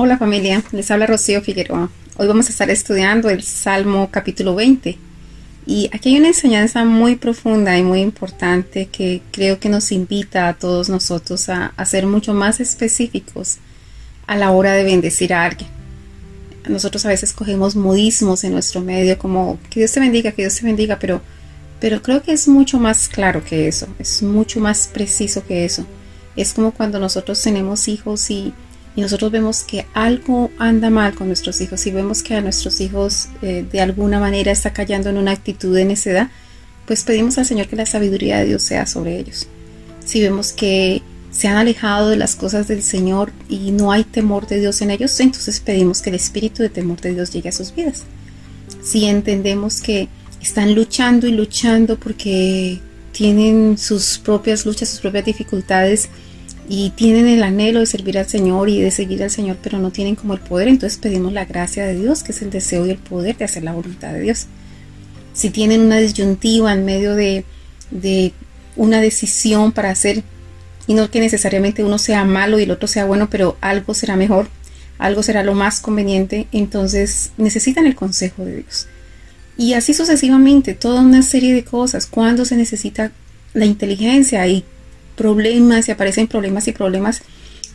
Hola familia, les habla Rocío Figueroa. Hoy vamos a estar estudiando el Salmo capítulo 20. Y aquí hay una enseñanza muy profunda y muy importante que creo que nos invita a todos nosotros a, ser mucho más específicos a la hora de bendecir a alguien. Nosotros a veces cogemos modismos en nuestro medio como que Dios te bendiga, que Dios te bendiga, pero, pero creo que es mucho más claro que eso, es mucho más preciso que eso. Es como cuando nosotros tenemos hijos y y nosotros vemos que algo anda mal con nuestros hijos y vemos que a nuestros hijos eh, de alguna manera está cayendo en una actitud de necedad, pues pedimos al Señor que la sabiduría de Dios sea sobre ellos. Si vemos que se han alejado de las cosas del Señor y no hay temor de Dios en ellos, entonces pedimos que el espíritu de temor de Dios llegue a sus vidas. Si entendemos que están luchando y luchando porque tienen sus propias luchas, sus propias dificultades, y tienen el anhelo de servir al Señor y de seguir al Señor, pero no tienen como el poder, entonces pedimos la gracia de Dios, que es el deseo y el poder de hacer la voluntad de Dios. Si tienen una disyuntiva en medio de, de una decisión para hacer, y no que necesariamente uno sea malo y el otro sea bueno, pero algo será mejor, algo será lo más conveniente, entonces necesitan el consejo de Dios. Y así sucesivamente, toda una serie de cosas, cuando se necesita la inteligencia y problemas y aparecen problemas y problemas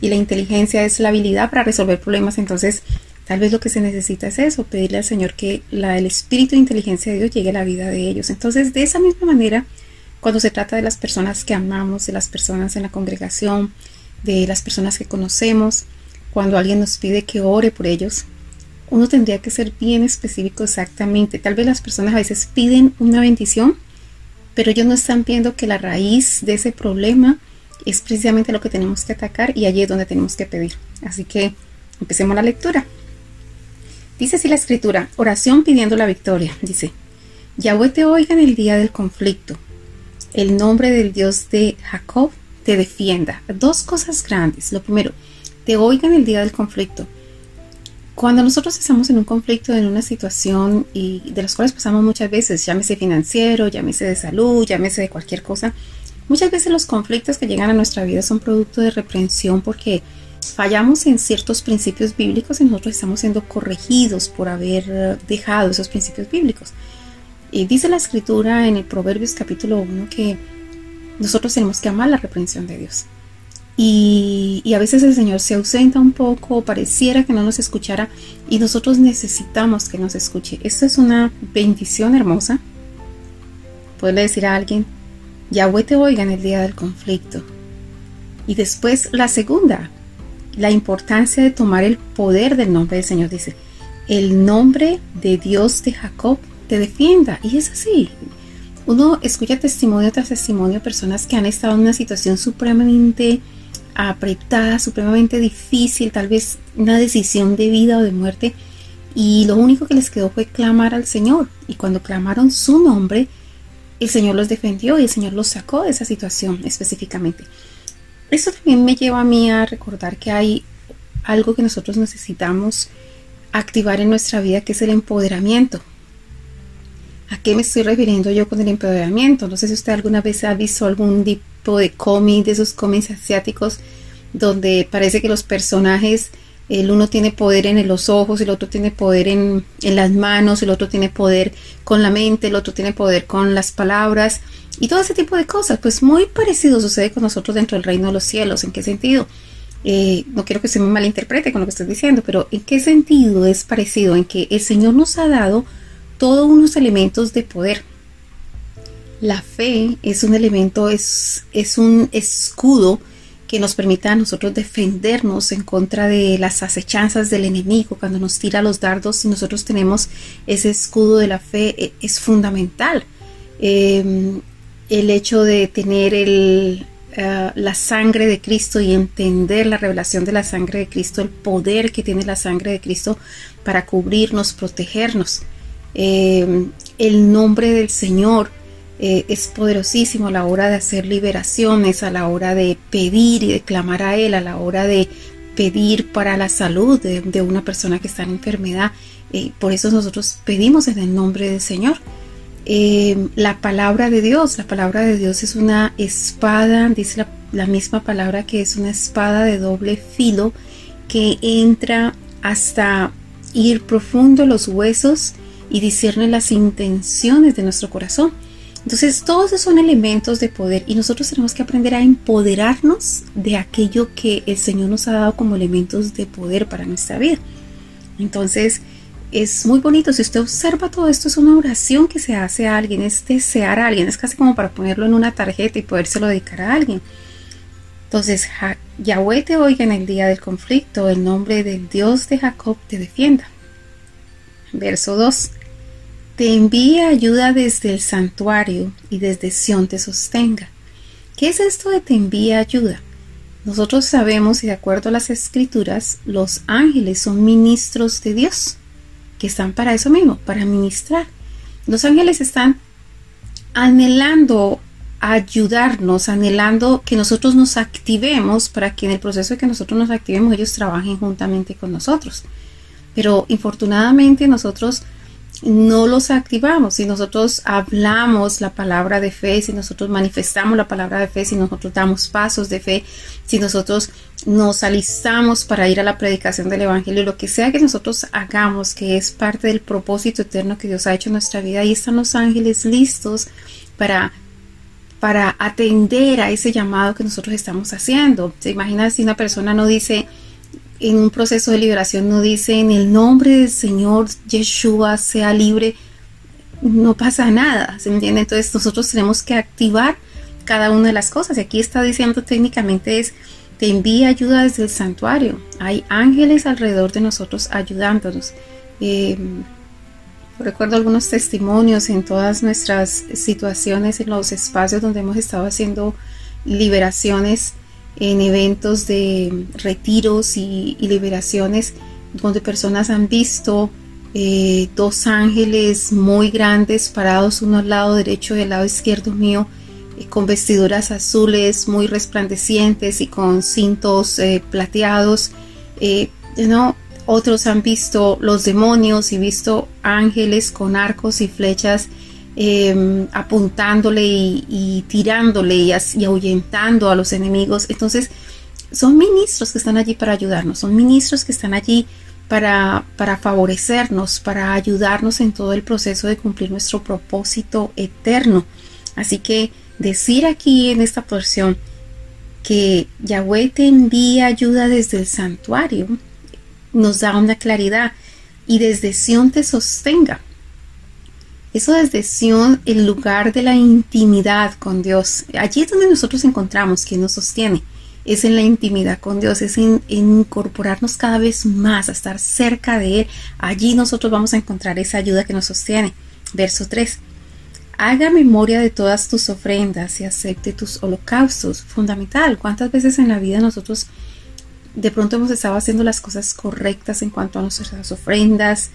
y la inteligencia es la habilidad para resolver problemas, entonces tal vez lo que se necesita es eso, pedirle al Señor que la, el espíritu de inteligencia de Dios llegue a la vida de ellos. Entonces, de esa misma manera, cuando se trata de las personas que amamos, de las personas en la congregación, de las personas que conocemos, cuando alguien nos pide que ore por ellos, uno tendría que ser bien específico exactamente. Tal vez las personas a veces piden una bendición, pero ellos no están viendo que la raíz de ese problema es precisamente lo que tenemos que atacar y allí es donde tenemos que pedir. Así que empecemos la lectura. Dice así la escritura, oración pidiendo la victoria. Dice, Yahweh te oiga en el día del conflicto. El nombre del Dios de Jacob te defienda. Dos cosas grandes. Lo primero, te oiga en el día del conflicto. Cuando nosotros estamos en un conflicto, en una situación y de las cuales pasamos muchas veces, llámese financiero, llámese de salud, llámese de cualquier cosa, muchas veces los conflictos que llegan a nuestra vida son producto de reprensión porque fallamos en ciertos principios bíblicos y nosotros estamos siendo corregidos por haber dejado esos principios bíblicos. Y dice la escritura en el Proverbios capítulo 1 que nosotros tenemos que amar la reprensión de Dios. Y, a veces el Señor se ausenta un poco, pareciera que no nos escuchara y nosotros necesitamos que nos escuche. Esto es una bendición hermosa. Puede decir a alguien, Yahweh te oiga en el día del conflicto. Y después la segunda, la importancia de tomar el poder del nombre del Señor. Dice, el nombre de Dios de Jacob te defienda. Y es así. Uno escucha testimonio tras testimonio de personas que han estado en una situación supremamente apretada, supremamente difícil, tal vez una decisión de vida o de muerte, y lo único que les quedó fue clamar al Señor. Y cuando clamaron su nombre, el Señor los defendió y el Señor los sacó de esa situación específicamente. Esto también me lleva a mí a recordar que hay algo que nosotros necesitamos activar en nuestra vida, que es el empoderamiento. ¿A qué me estoy refiriendo yo con el empoderamiento? No sé si usted alguna vez ha visto algún de cómic, de esos cómics asiáticos, donde parece que los personajes, el uno tiene poder en los ojos, el otro tiene poder en, en las manos, el otro tiene poder con la mente, el otro tiene poder con las palabras y todo ese tipo de cosas. Pues muy parecido sucede con nosotros dentro del reino de los cielos. ¿En qué sentido? Eh, no quiero que se me malinterprete con lo que estoy diciendo, pero ¿en qué sentido es parecido? En que el Señor nos ha dado todos unos elementos de poder la fe es un elemento, es, es un escudo que nos permite a nosotros defendernos en contra de las acechanzas del enemigo cuando nos tira los dardos y nosotros tenemos ese escudo de la fe e, es fundamental. Em, el hecho de tener el, eh, la sangre de Cristo y entender la revelación de la sangre de Cristo, el poder que tiene la sangre de Cristo para cubrirnos, protegernos. Em, el nombre del Señor eh, es poderosísimo a la hora de hacer liberaciones, a la hora de pedir y de clamar a Él, a la hora de pedir para la salud de, una persona que está en enfermedad. Eh, por eso nosotros pedimos en el nombre del Señor. Eh, la palabra de Dios, la palabra de Dios es una espada, dice la, misma palabra que es una espada de doble filo que entra hasta ir profundo los huesos y discierne las intenciones de nuestro corazón. Entonces, todos esos son elementos de poder y nosotros tenemos que aprender a empoderarnos de aquello que el Señor nos ha dado como elementos de poder para nuestra vida. Entonces, es muy bonito. Si usted observa todo esto, es una oración que se hace a alguien, es desear a alguien, es casi como para ponerlo en una tarjeta y podérselo dedicar a alguien. Entonces, Yahweh te oiga en el día del conflicto, el nombre del Dios de Jacob te defienda. Verso 2. Te envía ayuda desde el santuario y desde Sión te sostenga. ¿Qué es esto de te envía ayuda? Nosotros sabemos y de acuerdo a las escrituras, los ángeles son ministros de Dios, que están para eso mismo, para ministrar. Los ángeles están anhelando ayudarnos, anhelando que nosotros nos activemos para que en el proceso de que nosotros nos activemos ellos trabajen juntamente con nosotros. Pero infortunadamente nosotros no los activamos. Si nosotros hablamos la palabra de fe, si nosotros manifestamos la palabra de fe, si nosotros damos pasos de fe, si nosotros nos alistamos para ir a la predicación del Evangelio, lo que sea que nosotros hagamos, que es parte del propósito eterno que Dios ha hecho en nuestra vida, ahí están los ángeles listos para para atender a ese llamado que nosotros estamos haciendo. ¿Se imagina si una persona no dice, en un proceso de liberación, no dice, en el nombre del Señor Yeshua sea libre, no pasa nada, ¿se entiende? Entonces nosotros tenemos que activar cada una de las cosas. Y aquí está diciendo técnicamente es, te envía ayuda desde el santuario. Hay ángeles alrededor de nosotros ayudándonos. Eh, Recuerdo algunos testimonios en todas nuestras situaciones, en los espacios donde hemos estado haciendo liberaciones, en eventos de retiros y, liberaciones, donde personas han visto eh, dos ángeles muy grandes parados uno al lado derecho y al lado izquierdo mío, eh, con vestiduras azules muy resplandecientes y con cintos eh, plateados. ¿no? Otros han visto los demonios y visto ángeles con arcos y flechas em, apuntándole y, tirándole y, ahuyentando a los enemigos. Entonces, son ministros que están allí para ayudarnos, son ministros que están allí para, para favorecernos, para ayudarnos en todo el proceso de cumplir nuestro propósito eterno. Así que decir aquí en esta porción que Yahweh te envía ayuda desde el santuario nos da una claridad y desde Sion te sostenga. Eso desde Sion, el lugar de la intimidad con Dios. Allí es donde nosotros encontramos quien nos sostiene. Es en la intimidad con Dios, es en, incorporarnos cada vez más, a estar cerca de Él. Allí nosotros vamos a encontrar esa ayuda que nos sostiene. Verso 3. Haga memoria de todas tus ofrendas y acepte tus holocaustos. Fundamental. ¿Cuántas veces en la vida nosotros de pronto hemos estado haciendo las cosas correctas en cuanto a nuestras ofrendas,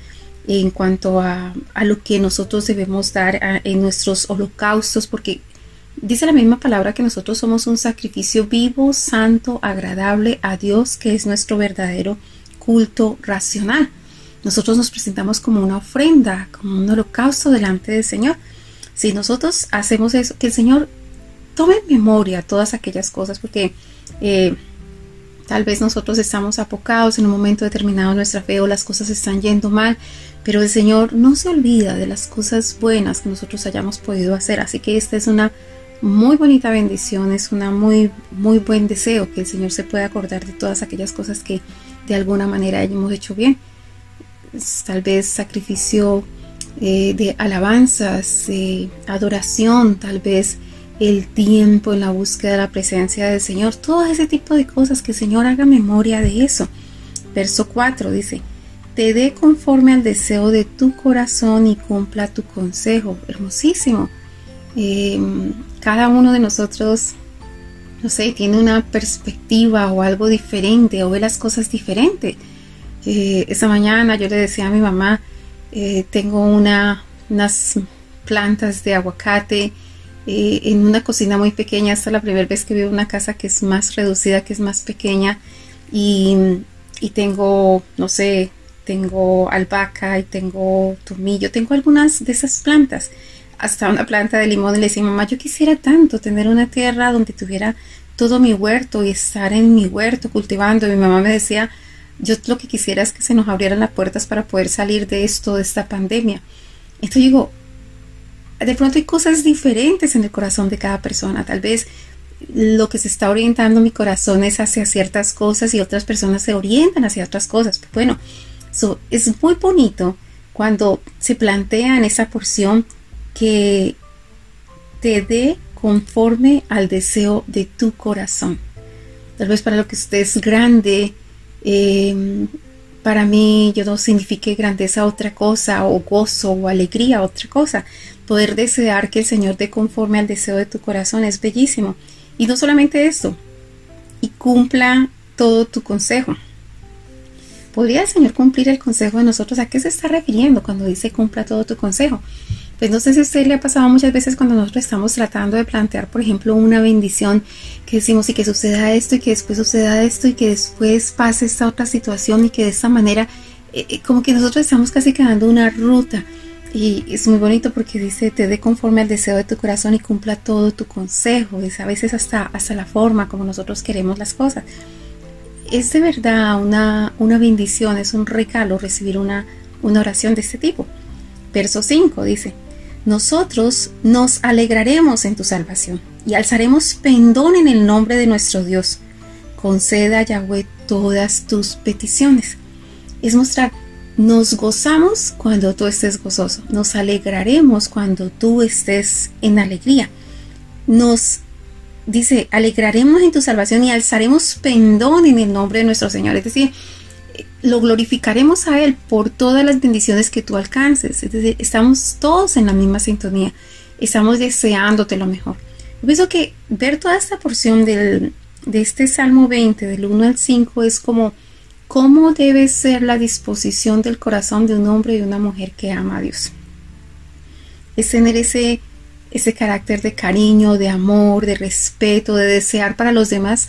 en cuanto a, lo que nosotros debemos dar en nuestros holocaustos, porque dice la misma palabra que nosotros somos un sacrificio vivo, santo, agradable a Dios, que es nuestro verdadero culto racional. Nosotros nos presentamos como una ofrenda, como un holocausto delante del Señor. Si nosotros hacemos eso, que el Señor tome en memoria todas aquellas cosas, porque eh, Tal vez nosotros estamos apocados en un momento determinado de nuestra fe o las cosas están yendo mal, pero el Señor no se olvida de las cosas buenas que nosotros hayamos podido hacer. Así que esta es una muy bonita bendición, es una muy muy buen deseo que el Señor se pueda acordar de todas aquellas cosas que de alguna manera hemos hecho bien. Tal vez sacrificio eh, de alabanzas, de adoración, tal vez el tiempo en la búsqueda de la presencia del Señor, todo ese tipo de cosas, que el Señor haga memoria de eso. Verso 4 dice, te dé conforme al deseo de tu corazón y cumpla tu consejo. Hermosísimo. Em, cada uno de nosotros, no sé, tiene una perspectiva o algo diferente o ve las cosas diferentes. Eh, esta mañana yo le decía a mi mamá, eh, tengo una, unas plantas de aguacate, eh, en una cocina muy pequeña. Esta es la primera vez que veo una casa que es más reducida, que es más pequeña. Y, y tengo, no sé, tengo albahaca y tengo tomillo, tengo algunas de esas plantas. Hasta una planta de limón y le decía, mamá, yo quisiera tanto tener una tierra donde tuviera todo mi huerto y estar en mi huerto cultivando. Y mi mamá me decía, yo lo que quisiera es que se nos abrieran las puertas para poder salir de esto, de esta pandemia. Entonces digo, de pronto hay cosas diferentes en el corazón de cada persona. Tal vez lo que se está orientando mi corazón es hacia ciertas cosas y otras personas se orientan hacia otras cosas. Bueno, es muy bonito cuando se plantea en esa porción que te dé conforme al deseo de tu corazón. Tal vez para lo que usted es grande, eh, para mí yo no signifique grandeza otra cosa, o gozo, o alegría otra cosa. Poder desear que el Señor dé conforme al deseo de tu corazón es bellísimo. Y no solamente esto, y cumpla todo tu consejo. ¿Podría el Señor cumplir el consejo de nosotros? ¿A qué se está refiriendo cuando dice cumpla todo tu consejo? Pues no sé si a usted le ha pasado muchas veces cuando nosotros estamos tratando de plantear, por ejemplo, una bendición que decimos y que suceda esto y que después suceda esto y que después pase esta otra situación y que de esta manera, eh, eh, como que nosotros estamos casi quedando una ruta. Y es muy bonito porque dice, te dé conforme al deseo de tu corazón y cumpla todo tu consejo. Es a veces hasta, hasta la forma como nosotros queremos las cosas. Es de verdad una, una bendición, es un regalo recibir una, una oración de este tipo. Verso 5 dice, nosotros nos alegraremos en tu salvación y alzaremos pendón en el nombre de nuestro Dios. Conceda a Yahweh todas tus peticiones. Es mostrar, nos gozamos cuando tú estés gozoso, nos alegraremos cuando tú estés en alegría. Nos dice, alegraremos en tu salvación y alzaremos pendón en el nombre de nuestro Señor. Es decir, lo glorificaremos a Él por todas las bendiciones que tú alcances. Es decir, estamos todos en la misma sintonía. Estamos deseándote lo mejor. Yo pienso que ver toda esta porción del, de este Salmo 20, del 1 al 5, es como cómo debe ser la disposición del corazón de un hombre y una mujer que ama a Dios. Es tener ese, ese carácter de cariño, de amor, de respeto, de desear para los demás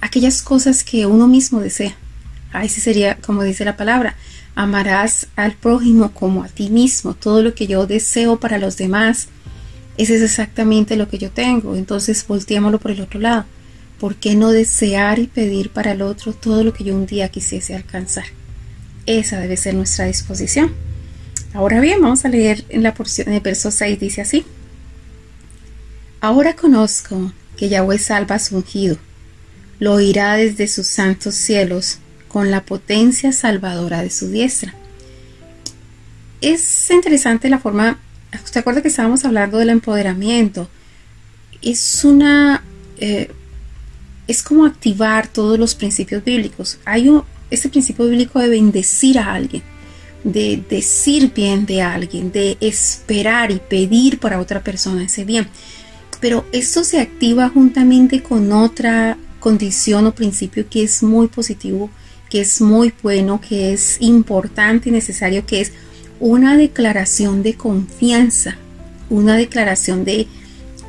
aquellas cosas que uno mismo desea. Ahí sí sería como dice la palabra, amarás al prójimo como a ti mismo. Todo lo que yo deseo para los demás, ese es exactamente lo que yo tengo. Entonces volteémoslo por el otro lado. ¿Por qué no desear y pedir para el otro todo lo que yo un día quisiese alcanzar? Esa debe ser nuestra disposición. Ahora bien, vamos a leer en la porción de verso 6, dice así. Ahora conozco que Yahweh salva a su ungido, lo oirá desde sus santos cielos con la potencia salvadora de su diestra. Es interesante la forma, ¿usted acuerda que estábamos hablando del empoderamiento? Es una, eh, es como activar todos los principios bíblicos. Hay un, este principio bíblico de bendecir a alguien, de decir bien de alguien, de esperar y pedir para otra persona ese bien. Pero esto se activa juntamente con otra condición o principio que es muy positivo que es muy bueno, que es importante y necesario, que es una declaración de confianza, una declaración de,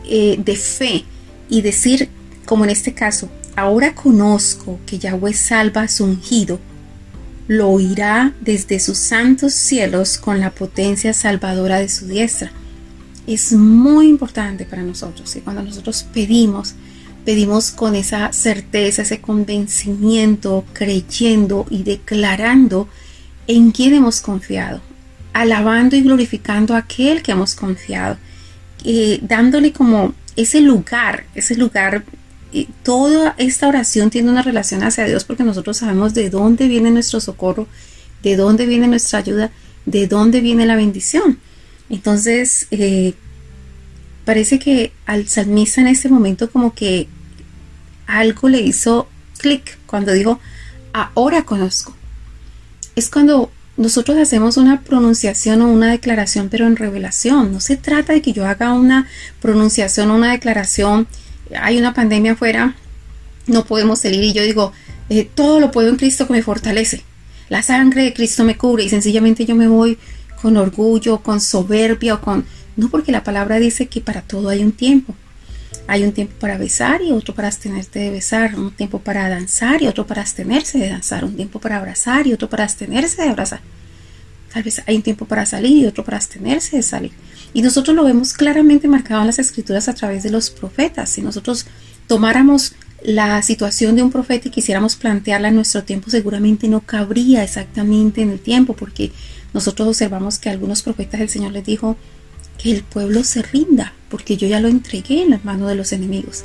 eh, de fe y decir, como en este caso, ahora conozco que Yahweh salva a su ungido, lo oirá desde sus santos cielos con la potencia salvadora de su diestra. Es muy importante para nosotros y cuando nosotros pedimos, Pedimos con esa certeza, ese convencimiento, creyendo y declarando en quién hemos confiado, alabando y glorificando a aquel que hemos confiado, eh, dándole como ese lugar, ese lugar toda esta oración tiene una relación hacia Dios porque nosotros sabemos de dónde viene nuestro socorro, de dónde viene nuestra ayuda, de dónde viene la bendición. Entonces, eh, parece que al salmista en este momento como que algo le hizo clic cuando dijo, ahora conozco. Es cuando nosotros hacemos una pronunciación o una declaración, pero en revelación. No se trata de que yo haga una pronunciación o una declaración. Hay una pandemia afuera, no podemos salir y yo digo, eh, todo lo puedo en Cristo que me fortalece. La sangre de Cristo me cubre y sencillamente yo me voy con orgullo, con soberbia o con no, porque la palabra dice que para todo hay un tiempo. Hay un tiempo para besar y otro para abstenerte de besar, un tiempo para danzar y otro para abstenerse de danzar, un tiempo para abrazar y otro para abstenerse de abrazar. Tal vez hay un tiempo para salir y otro para abstenerse de salir. Y nosotros lo vemos claramente marcado en las escrituras a través de los profetas. Si nosotros tomáramos la situación de un profeta y quisiéramos plantearla en nuestro tiempo, seguramente no cabría exactamente en el tiempo, porque nosotros observamos que algunos profetas del Señor les dijo que el pueblo se rinda, porque yo ya lo entregué en las manos de los enemigos,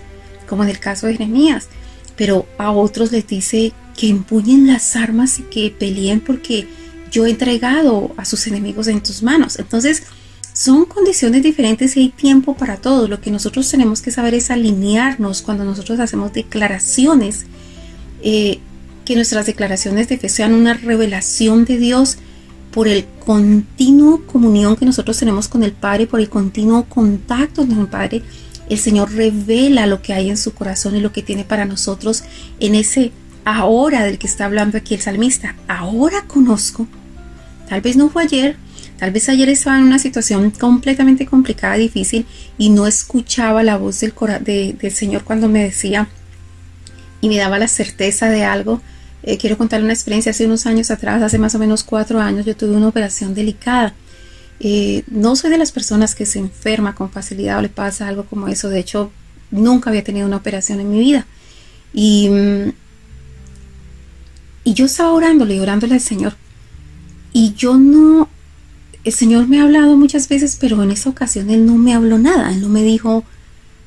como en el caso de Jeremías. Pero a otros les dice que empuñen las armas y que peleen porque yo he entregado a sus enemigos en tus manos. Entonces, son condiciones diferentes y hay tiempo para todo. Lo que nosotros tenemos que saber es alinearnos cuando nosotros hacemos declaraciones, eh, que nuestras declaraciones de fe sean una revelación de Dios por el continuo comunión que nosotros tenemos con el Padre, por el continuo contacto con el Padre. El Señor revela lo que hay en su corazón y lo que tiene para nosotros en ese ahora del que está hablando aquí el salmista. Ahora conozco. Tal vez no fue ayer, Tal vez ayer estaba en una situación completamente complicada, difícil, y no escuchaba la voz del, del Señor cuando me decía y me daba la certeza de algo. Eh, quiero contar una experiencia hace unos años atrás, hace más o menos cuatro años, yo tuve una operación delicada. Eh, no soy de las personas que se enferma con facilidad o le pasa algo como eso. De hecho, nunca había tenido una operación en mi vida. Y, mm, y yo estaba orándole, orándole al Señor. Y yo no el Señor me ha hablado muchas veces, pero en esa ocasión Él no me habló nada. Él no me dijo,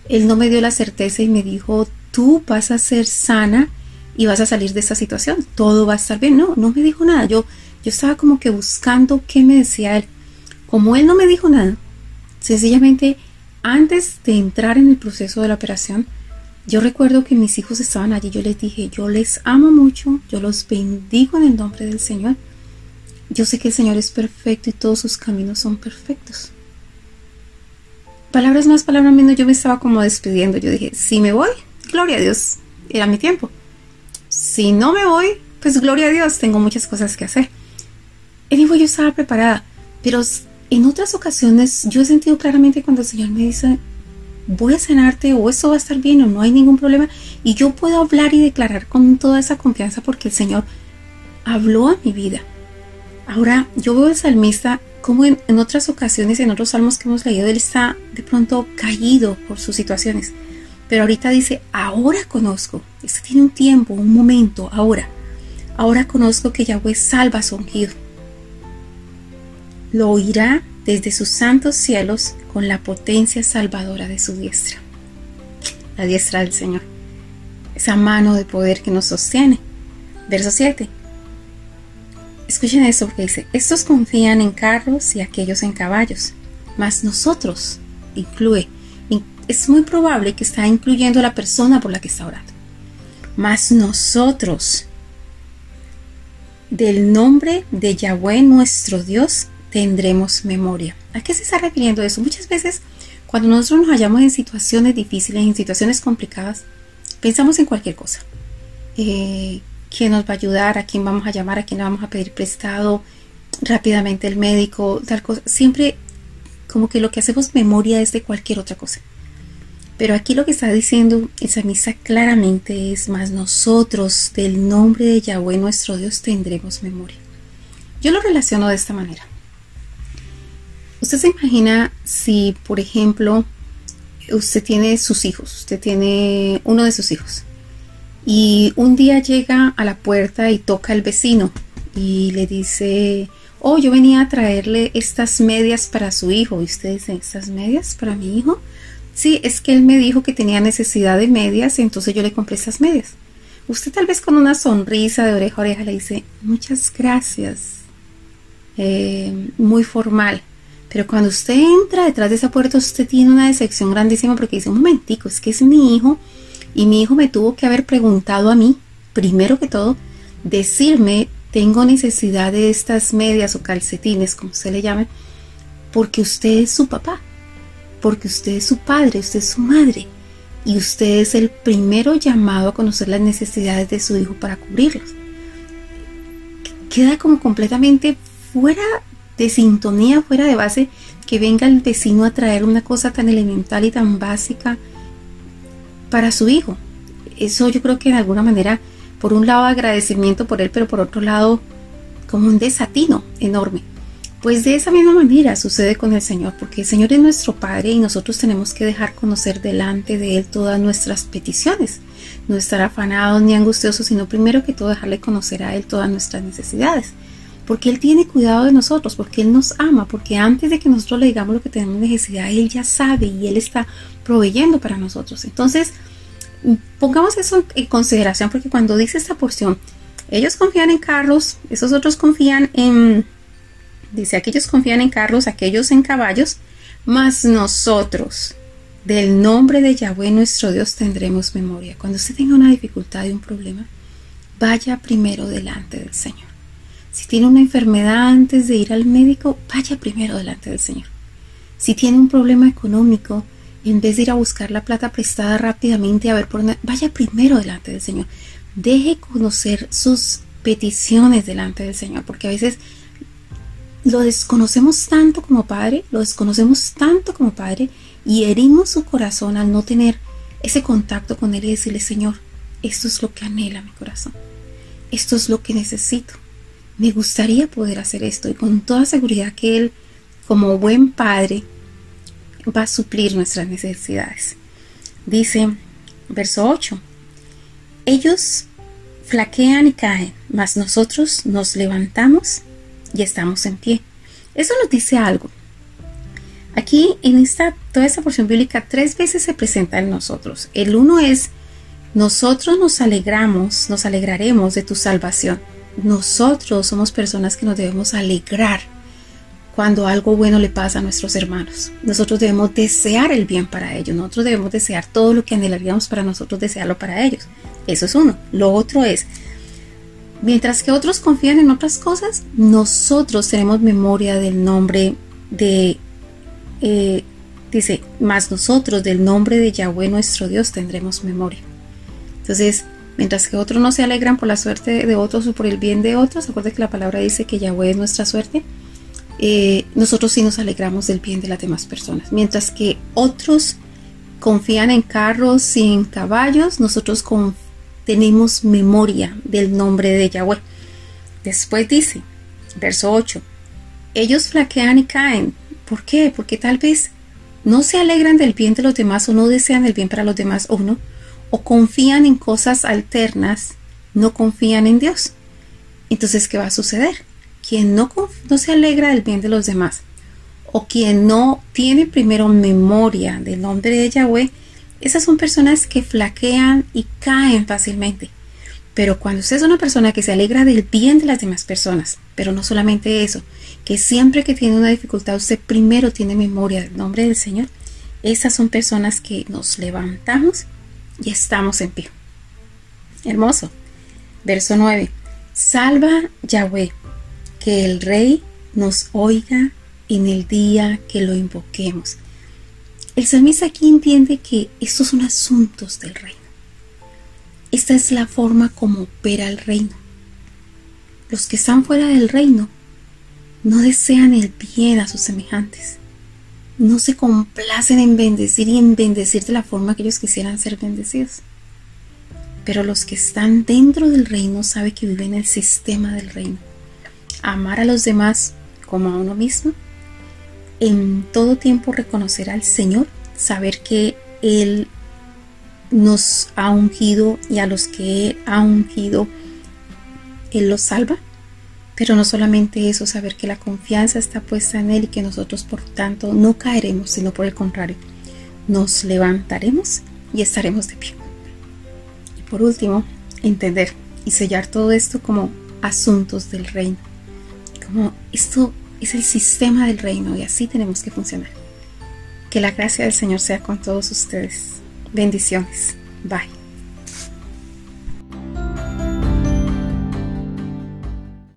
Él no me dio la certeza y me dijo, tú vas a ser sana y vas a salir de esa situación. Todo va a estar bien. No, no me dijo nada. Yo, yo estaba como que buscando qué me decía Él. Como Él no me dijo nada, sencillamente antes de entrar en el proceso de la operación, yo recuerdo que mis hijos estaban allí. Yo les dije, yo les amo mucho, yo los bendigo en el nombre del Señor yo sé que el Señor es perfecto y todos sus caminos son perfectos. Palabras más, palabras menos, yo me estaba como despidiendo. Yo dije, si me voy, gloria a Dios, era mi tiempo. Si no me voy, pues gloria a Dios, tengo muchas cosas que hacer. Y digo, yo estaba preparada, pero en otras ocasiones yo he sentido claramente cuando el Señor me dice, voy a sanarte o esto va a estar bien o no hay ningún problema. Y yo puedo hablar y declarar con toda esa confianza porque el Señor habló a mi vida. Ahora, yo veo al salmista como en, otras ocasiones, en otros salmos que hemos leído, él está de pronto caído por sus situaciones. Pero ahorita dice, ahora conozco. Este tiene un tiempo, un momento, ahora. Ahora conozco que Yahweh salva a su ungido. Lo oirá desde sus santos cielos con la potencia salvadora de su diestra. La diestra del Señor. Esa mano de poder que nos sostiene. Verso 7. Escuchen esto porque dice, estos confían en carros y aquellos en caballos, mas nosotros, incluye, es muy probable que está incluyendo a la persona por la que está orando, mas nosotros, del nombre de Yahweh nuestro Dios, tendremos memoria. ¿A qué se está refiriendo eso? Muchas veces cuando nosotros nos hallamos en situaciones difíciles, en situaciones complicadas, pensamos en cualquier cosa. Eh, quién nos va a ayudar, a quién vamos a llamar, a quién le vamos a pedir prestado, rápidamente el médico, tal cosa. Siempre como que lo que hacemos memoria es de cualquier otra cosa. Pero aquí lo que está diciendo esa misa claramente es más nosotros del nombre de Yahweh nuestro Dios tendremos memoria. Yo lo relaciono de esta manera. Usted se imagina si, por ejemplo, usted tiene sus hijos, usted tiene uno de sus hijos y un día llega a la puerta y toca el vecino y le dice, oh, yo venía a traerle estas medias para su hijo. Y usted dice, ¿estas medias para mi hijo? Sí, es que él me dijo que tenía necesidad de medias, entonces yo le compré estas medias. Usted tal vez con una sonrisa de oreja a oreja le dice, muchas gracias. Eh, muy formal. Pero cuando usted entra detrás de esa puerta, usted tiene una decepción grandísima porque dice, un momentico, es que es mi hijo y mi hijo me tuvo que haber preguntado a mí, primero que todo, decirme, tengo necesidad de estas medias o calcetines, como se le llame, porque usted es su papá, porque usted es su padre, usted es su madre, y usted es el primero llamado a conocer las necesidades de su hijo para cubrirlos. Queda como completamente fuera de sintonía, fuera de base, que venga el vecino a traer una cosa tan elemental y tan básica para su hijo. Eso yo creo que de alguna manera, por un lado agradecimiento por él, pero por otro lado como un desatino enorme. Pues de esa misma manera sucede con el Señor, porque el Señor es nuestro Padre y nosotros tenemos que dejar conocer delante de Él todas nuestras peticiones. No estar afanados ni angustiosos, sino primero que todo dejarle conocer a Él todas nuestras necesidades. Porque Él tiene cuidado de nosotros, porque Él nos ama, porque antes de que nosotros le digamos lo que tenemos necesidad, Él ya sabe y Él está proveyendo para nosotros. Entonces, pongamos eso en consideración, porque cuando dice esta porción, ellos confían en carros, esos otros confían en Dice, aquellos confían en carros, aquellos en caballos, mas nosotros, del nombre de Yahweh nuestro Dios, tendremos memoria. Cuando usted tenga una dificultad y un problema, vaya primero delante del Señor. Si tiene una enfermedad antes de ir al médico, vaya primero delante del Señor. Si tiene un problema económico, en vez de ir a buscar la plata prestada rápidamente a ver por vaya primero delante del Señor. Deje conocer sus peticiones delante del Señor, porque a veces lo desconocemos tanto como padre, lo desconocemos tanto como padre y herimos su corazón al no tener ese contacto con él y decirle, Señor, esto es lo que anhela mi corazón, esto es lo que necesito, me gustaría poder hacer esto y con toda seguridad que Él, como buen padre, va a suplir nuestras necesidades. Dice, verso 8, ellos flaquean y caen, mas nosotros nos levantamos y estamos en pie. Eso nos dice algo. Aquí en esta, toda esta porción bíblica tres veces se presenta en nosotros. El uno es, nosotros nos alegramos, nos alegraremos de tu salvación. Nosotros somos personas que nos debemos alegrar cuando algo bueno le pasa a nuestros hermanos. Nosotros debemos desear el bien para ellos. Nosotros debemos desear todo lo que anhelaríamos para nosotros, desearlo para ellos. Eso es uno. Lo otro es, Mientras que otros confían en otras cosas, nosotros tenemos memoria del nombre de, eh, dice, más nosotros del nombre de Yahweh nuestro Dios tendremos memoria. Entonces, mientras que otros no se alegran por la suerte de otros o por el bien de otros, acuérdense que la palabra dice que Yahweh es nuestra suerte, eh, nosotros sí nos alegramos del bien de las demás personas. Mientras que otros confían en carros y en caballos, nosotros confiamos tenemos memoria del nombre de Yahweh. Después dice, verso 8, ellos flaquean y caen. ¿Por qué? Porque tal vez no se alegran del bien de los demás o no desean el bien para los demás o no, o confían en cosas alternas, no confían en Dios. Entonces, ¿qué va a suceder? Quien no, no se alegra del bien de los demás o quien no tiene primero memoria del nombre de Yahweh, esas son personas que flaquean y caen fácilmente. Pero cuando usted es una persona que se alegra del bien de las demás personas, pero no solamente eso, que siempre que tiene una dificultad usted primero tiene memoria del nombre del Señor, esas son personas que nos levantamos y estamos en pie. Hermoso. Verso 9. Salva Yahweh, que el Rey nos oiga en el día que lo invoquemos. El salmista aquí entiende que estos son asuntos del reino. Esta es la forma como opera el reino. Los que están fuera del reino no desean el bien a sus semejantes. No se complacen en bendecir y en bendecir de la forma que ellos quisieran ser bendecidos. Pero los que están dentro del reino saben que viven el sistema del reino. Amar a los demás como a uno mismo en todo tiempo reconocer al Señor, saber que Él nos ha ungido y a los que ha ungido, Él los salva. Pero no solamente eso, saber que la confianza está puesta en Él y que nosotros por tanto no caeremos, sino por el contrario, nos levantaremos y estaremos de pie. Y por último, entender y sellar todo esto como asuntos del reino. Como esto es el sistema del reino y así tenemos que funcionar. Que la gracia del Señor sea con todos ustedes. Bendiciones. Bye.